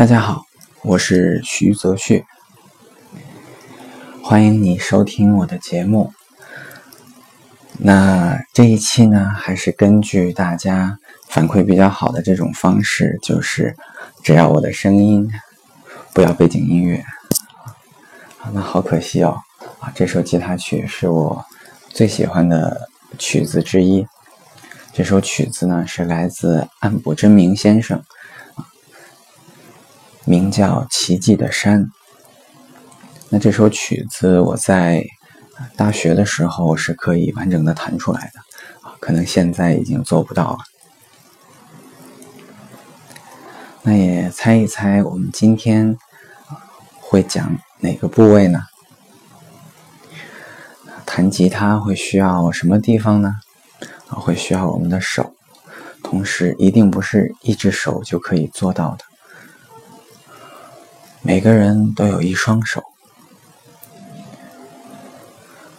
大家好，我是徐泽旭，欢迎你收听我的节目。那这一期呢，还是根据大家反馈比较好的这种方式，就是只要我的声音，不要背景音乐。那好可惜哦，啊，这首吉他曲是我最喜欢的曲子之一。这首曲子呢，是来自岸部真明先生。名叫《奇迹的山》。那这首曲子我在大学的时候是可以完整的弹出来的，可能现在已经做不到了。那也猜一猜，我们今天会讲哪个部位呢？弹吉他会需要什么地方呢？会需要我们的手，同时一定不是一只手就可以做到的。每个人都有一双手，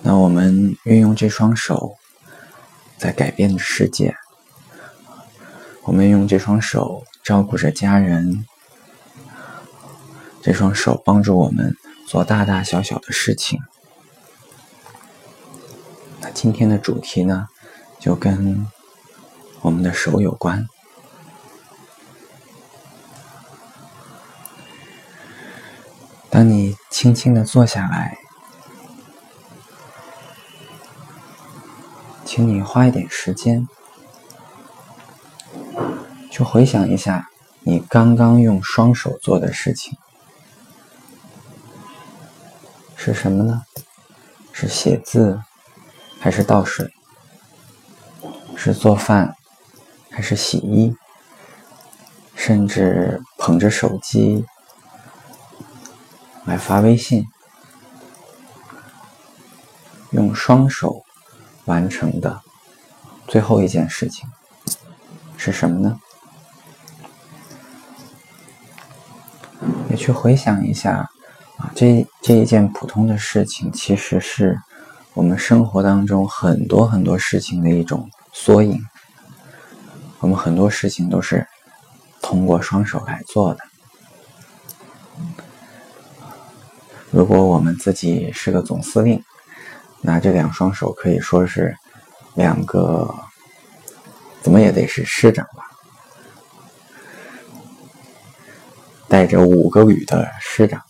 那我们运用这双手在改变世界。我们用这双手照顾着家人，这双手帮助我们做大大小小的事情。那今天的主题呢，就跟我们的手有关。当你轻轻的坐下来，请你花一点时间，去回想一下你刚刚用双手做的事情是什么呢？是写字，还是倒水？是做饭，还是洗衣？甚至捧着手机？来发微信，用双手完成的最后一件事情是什么呢？也去回想一下啊，这这一件普通的事情，其实是我们生活当中很多很多事情的一种缩影。我们很多事情都是通过双手来做的。如果我们自己是个总司令，那这两双手可以说是两个，怎么也得是师长吧，带着五个旅的师长。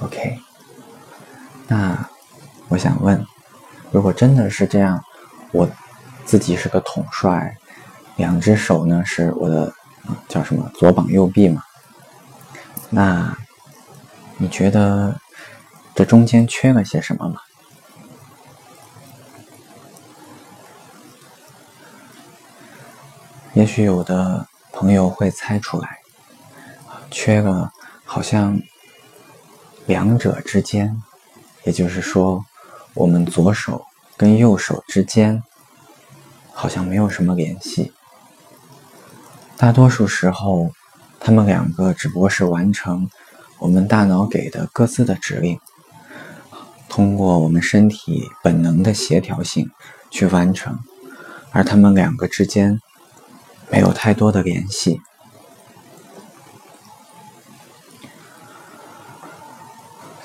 OK，那我想问，如果真的是这样，我自己是个统帅，两只手呢是我的。叫什么左膀右臂嘛？那你觉得这中间缺了些什么吗？也许有的朋友会猜出来，缺了好像两者之间，也就是说，我们左手跟右手之间好像没有什么联系。大多数时候，他们两个只不过是完成我们大脑给的各自的指令，通过我们身体本能的协调性去完成，而他们两个之间没有太多的联系。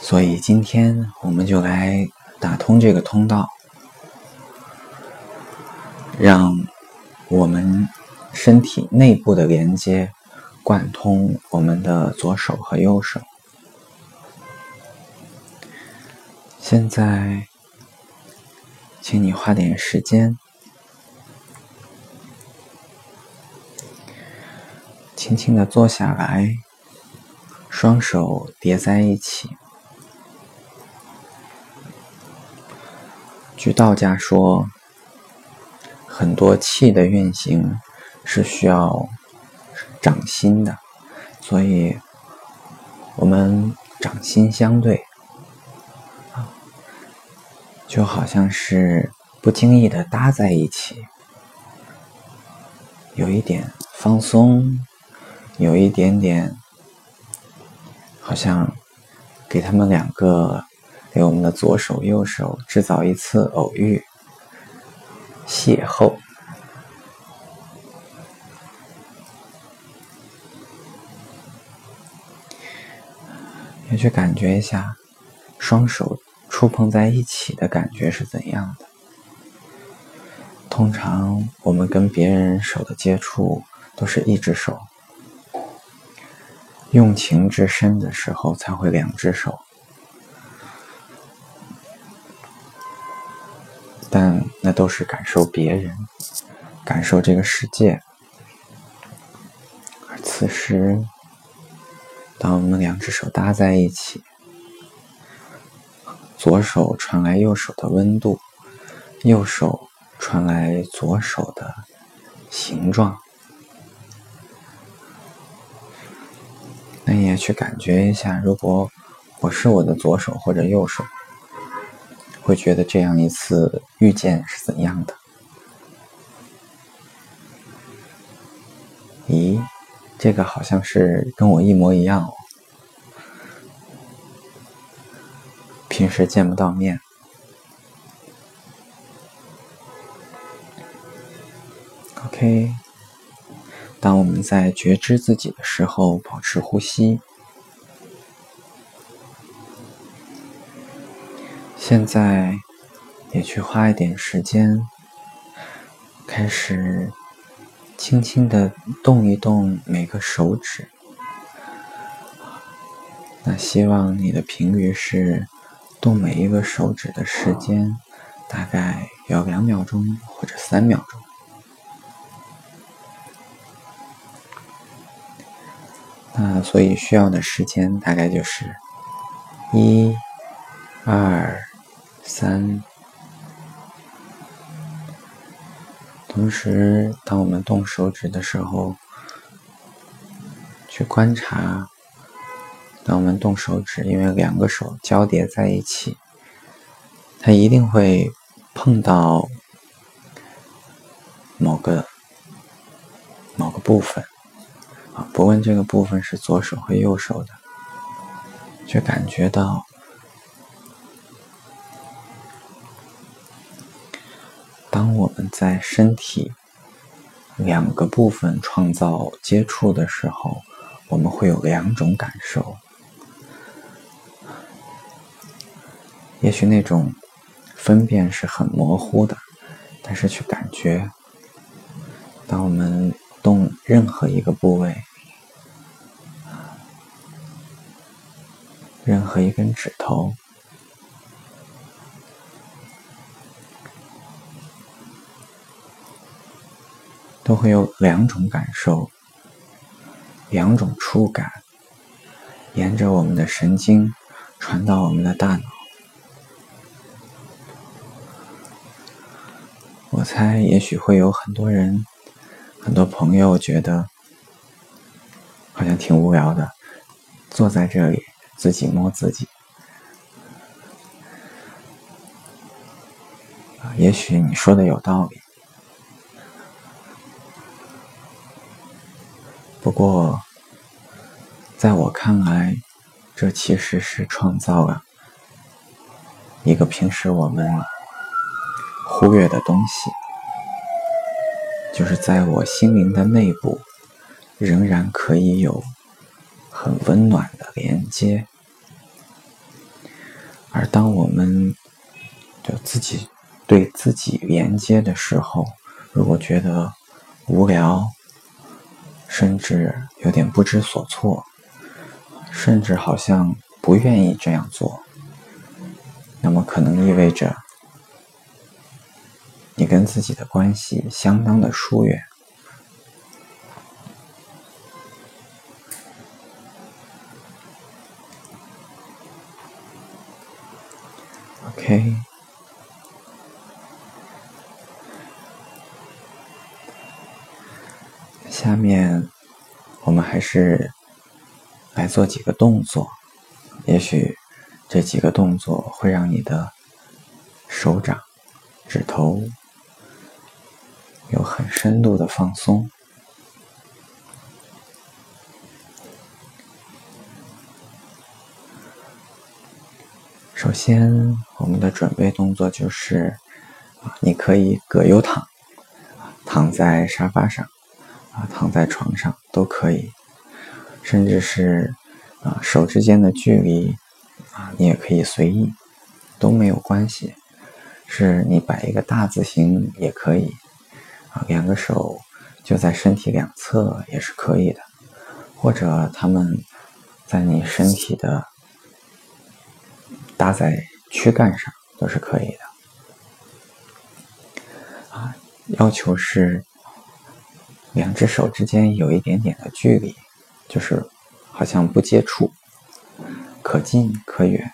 所以今天我们就来打通这个通道，让我们。身体内部的连接，贯通我们的左手和右手。现在，请你花点时间，轻轻的坐下来，双手叠在一起。据道家说，很多气的运行。是需要掌心的，所以我们掌心相对，就好像是不经意的搭在一起，有一点放松，有一点点，好像给他们两个，给我们的左手右手制造一次偶遇。邂逅，去感觉一下，双手触碰在一起的感觉是怎样的。通常我们跟别人手的接触都是一只手，用情至深的时候才会两只手。但那都是感受别人，感受这个世界。而此时，当我们两只手搭在一起，左手传来右手的温度，右手传来左手的形状，那你也去感觉一下，如果我是我的左手或者右手。会觉得这样一次遇见是怎样的？这个好像是跟我一模一样哦。平时见不到面。OK，当我们在觉知自己的时候，保持呼吸。现在也去花一点时间，开始轻轻的动一动每个手指。那希望你的频率是动每一个手指的时间大概要两秒钟或者三秒钟。那所以需要的时间大概就是一、二。三。同时，当我们动手指的时候，去观察，当我们动手指，因为两个手交叠在一起，它一定会碰到某个某个部分啊，不问这个部分是左手和右手的，去感觉到。当我们在身体两个部分创造接触的时候，我们会有两种感受。也许那种分辨是很模糊的，但是去感觉，当我们动任何一个部位，任何一根指头。都会有两种感受，两种触感，沿着我们的神经传到我们的大脑。我猜，也许会有很多人、很多朋友觉得好像挺无聊的，坐在这里自己摸自己。也许你说的有道理。过，在我看来，这其实是创造了一个平时我们忽略的东西，就是在我心灵的内部，仍然可以有很温暖的连接。而当我们就自己对自己连接的时候，如果觉得无聊，甚至有点不知所措，甚至好像不愿意这样做，那么可能意味着你跟自己的关系相当的疏远。OK。下面我们还是来做几个动作，也许这几个动作会让你的手掌、指头有很深度的放松。首先，我们的准备动作就是，你可以葛优躺，躺在沙发上。啊，躺在床上都可以，甚至是啊手之间的距离啊，你也可以随意，都没有关系。是你摆一个大字形也可以，啊，两个手就在身体两侧也是可以的，或者他们在你身体的搭在躯干上都是可以的。啊，要求是。两只手之间有一点点的距离，就是好像不接触，可近可远，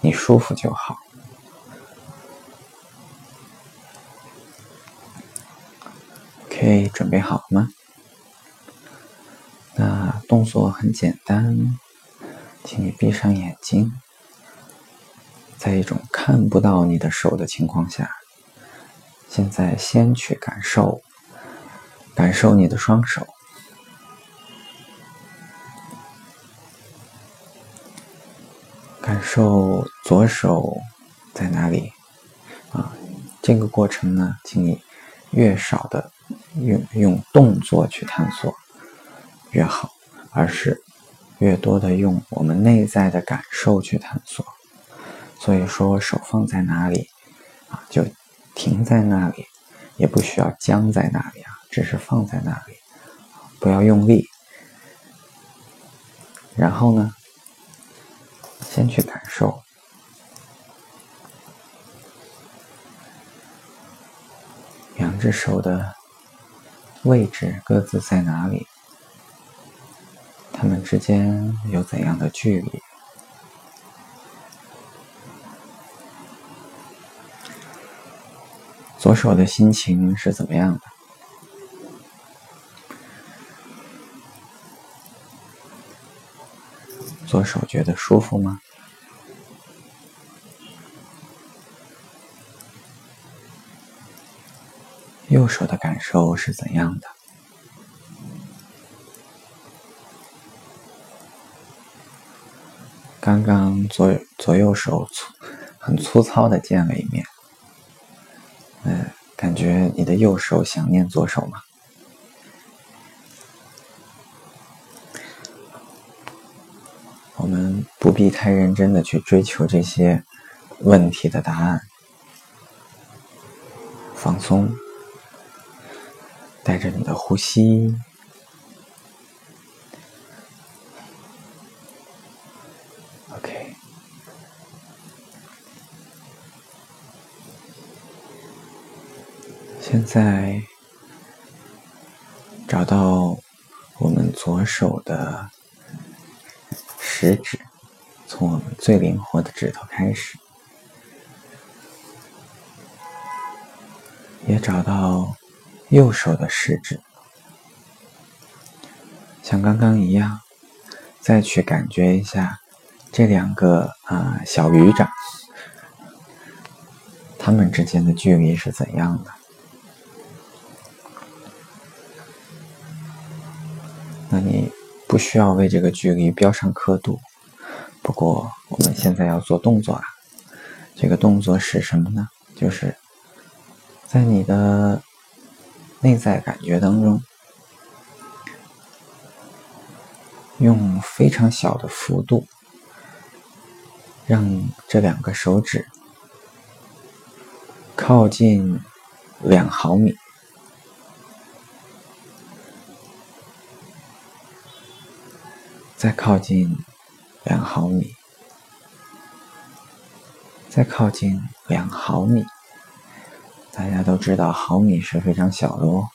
你舒服就好。OK，准备好了吗？那动作很简单，请你闭上眼睛，在一种看不到你的手的情况下，现在先去感受。感受你的双手，感受左手在哪里啊？这个过程呢，请你越少的用用动作去探索越好，而是越多的用我们内在的感受去探索。所以说，手放在哪里啊，就停在那里，也不需要僵在那里啊。只是放在那里，不要用力。然后呢，先去感受两只手的位置各自在哪里，它们之间有怎样的距离？左手的心情是怎么样的？左手觉得舒服吗？右手的感受是怎样的？刚刚左左右手粗很粗糙的见了一面，嗯，感觉你的右手想念左手吗？不必太认真的去追求这些问题的答案，放松，带着你的呼吸，OK。现在找到我们左手的食指。从我们最灵活的指头开始，也找到右手的食指，像刚刚一样，再去感觉一下这两个啊小鱼掌，它们之间的距离是怎样的？那你不需要为这个距离标上刻度。不过，我们现在要做动作啊！这个动作是什么呢？就是在你的内在感觉当中，用非常小的幅度，让这两个手指靠近两毫米，再靠近。两毫米，再靠近两毫米。大家都知道，毫米是非常小的哦。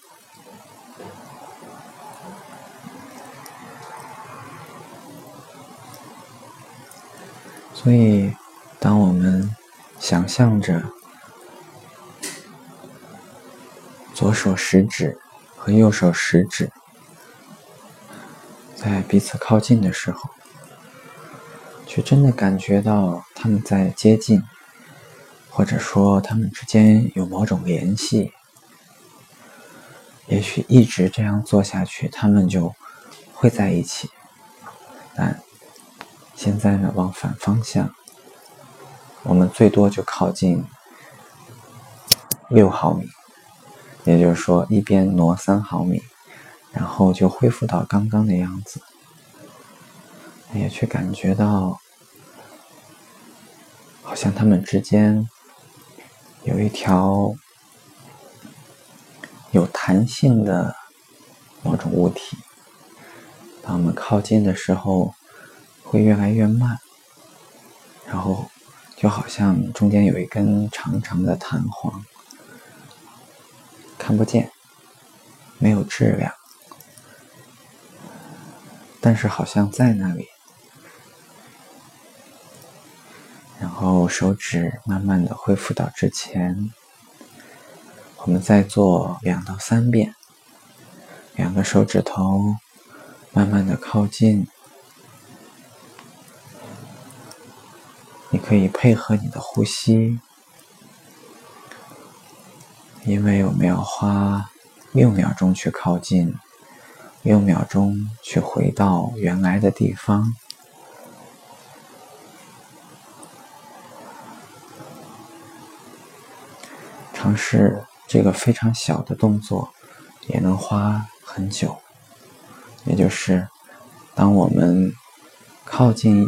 所以，当我们想象着左手食指和右手食指在彼此靠近的时候，却真的感觉到他们在接近，或者说他们之间有某种联系。也许一直这样做下去，他们就会在一起。但现在呢，往反方向，我们最多就靠近六毫米，也就是说，一边挪三毫米，然后就恢复到刚刚的样子。也去感觉到，好像他们之间有一条。有弹性的某种物体，当我们靠近的时候，会越来越慢，然后就好像中间有一根长长的弹簧，看不见，没有质量，但是好像在那里。然后手指慢慢的恢复到之前。我们再做两到三遍，两个手指头慢慢的靠近。你可以配合你的呼吸，因为我们要花六秒钟去靠近，六秒钟去回到原来的地方，是。这个非常小的动作也能花很久，也就是当我们靠近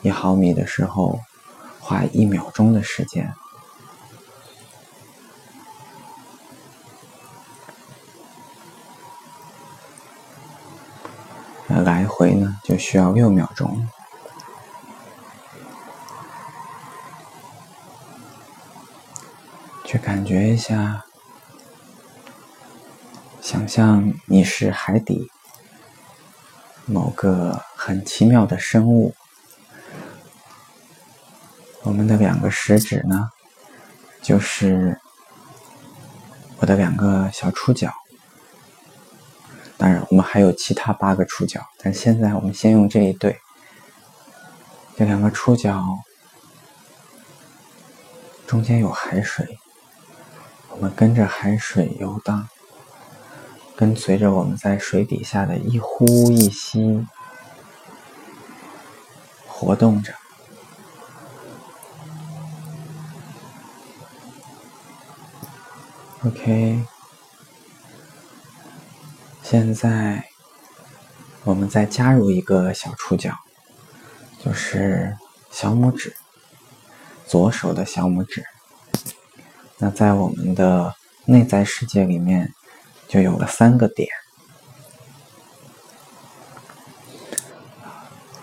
一毫米的时候，花一秒钟的时间，来回呢就需要六秒钟。去感觉一下。想象你是海底某个很奇妙的生物，我们的两个食指呢，就是我的两个小触角。当然，我们还有其他八个触角，但现在我们先用这一对。这两个触角中间有海水，我们跟着海水游荡。跟随着我们在水底下的一呼一吸，活动着。OK，现在我们再加入一个小触角，就是小拇指，左手的小拇指。那在我们的内在世界里面。就有了三个点，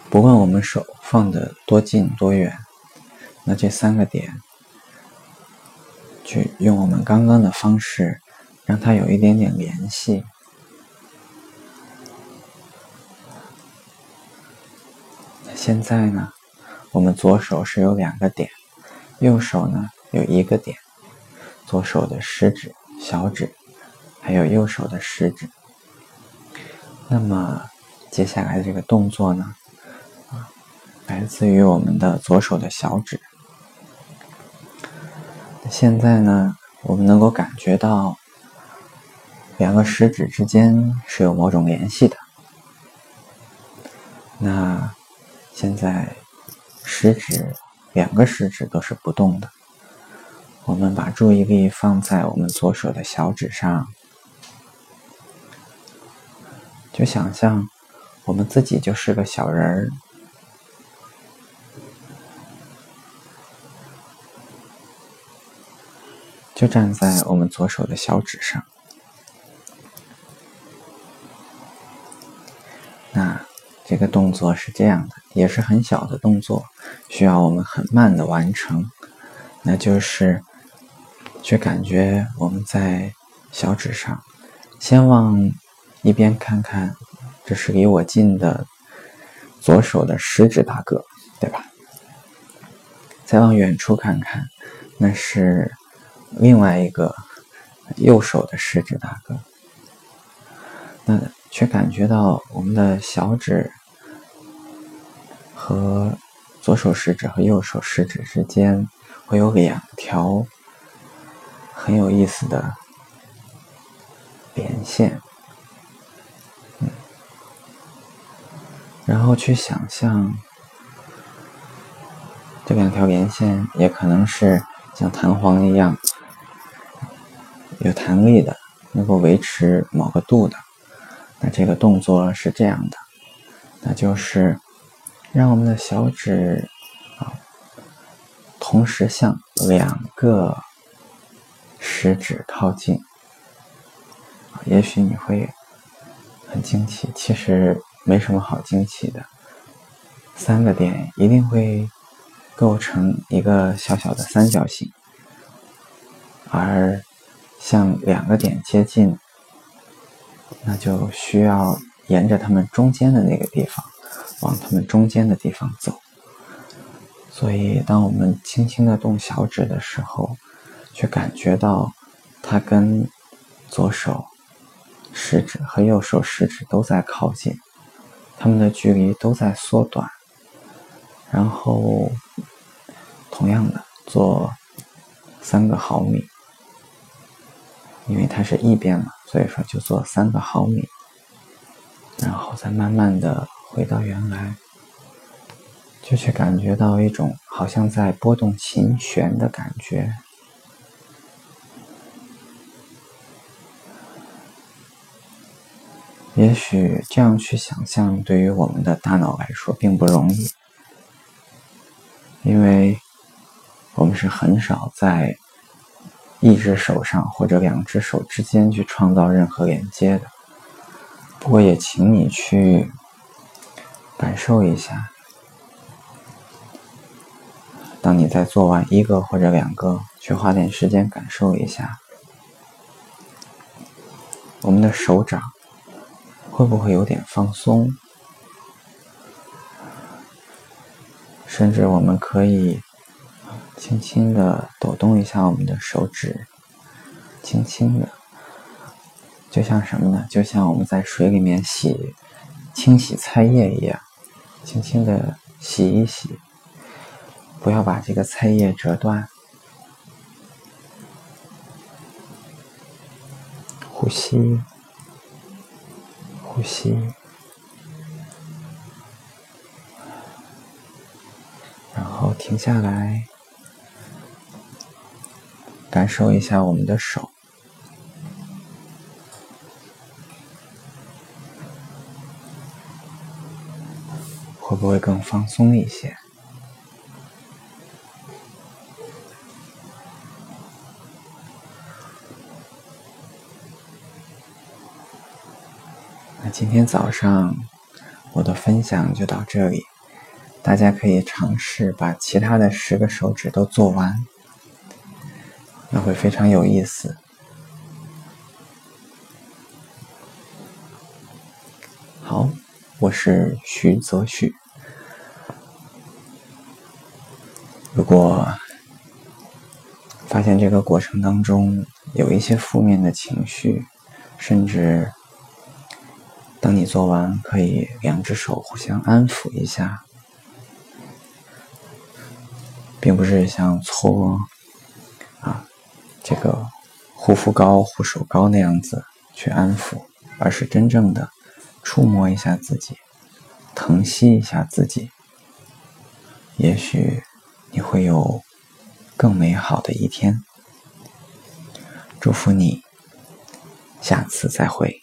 不问我们手放的多近多远，那这三个点，去用我们刚刚的方式，让它有一点点联系。现在呢，我们左手是有两个点，右手呢有一个点，左手的食指、小指。还有右手的食指。那么接下来的这个动作呢，啊，来自于我们的左手的小指。现在呢，我们能够感觉到两个食指之间是有某种联系的。那现在食指两个食指都是不动的。我们把注意力放在我们左手的小指上。就想象我们自己就是个小人儿，就站在我们左手的小指上。那这个动作是这样的，也是很小的动作，需要我们很慢的完成。那就是去感觉我们在小指上，先往。一边看看，这是离我近的左手的食指大哥，对吧？再往远处看看，那是另外一个右手的食指大哥。那却感觉到我们的小指和左手食指和右手食指之间会有两条很有意思的连线，然后去想象这两条连线也可能是像弹簧一样有弹力的，能够维持某个度的。那这个动作是这样的，那就是让我们的小指啊同时向两个食指靠近。也许你会很惊奇，其实没什么好惊奇的。三个点一定会构成一个小小的三角形，而向两个点接近。那就需要沿着它们中间的那个地方，往它们中间的地方走。所以，当我们轻轻的动小指的时候，却感觉到它跟左手食指和右手食指都在靠近，它们的距离都在缩短。然后，同样的做三个毫米，因为它是一边嘛。所以说，就做三个毫米，然后再慢慢的回到原来，就去感觉到一种好像在拨动琴弦的感觉。也许这样去想象，对于我们的大脑来说并不容易，因为我们是很少在。一只手上或者两只手之间去创造任何连接的。不过也请你去感受一下，当你在做完一个或者两个，去花点时间感受一下，我们的手掌会不会有点放松？甚至我们可以。轻轻的抖动一下我们的手指，轻轻的，就像什么呢？就像我们在水里面洗、清洗菜叶一样，轻轻的洗一洗，不要把这个菜叶折断。呼吸，呼吸，然后停下来。感受一下我们的手，会不会更放松一些？今天早上我的分享就到这里，大家可以尝试把其他的十个手指都做完。那会非常有意思。好，我是徐泽旭。如果发现这个过程当中有一些负面的情绪，甚至当你做完，可以两只手互相安抚一下，并不是像搓啊。这个护肤膏、护手膏那样子去安抚，而是真正的触摸一下自己，疼惜一下自己，也许你会有更美好的一天。祝福你，下次再会。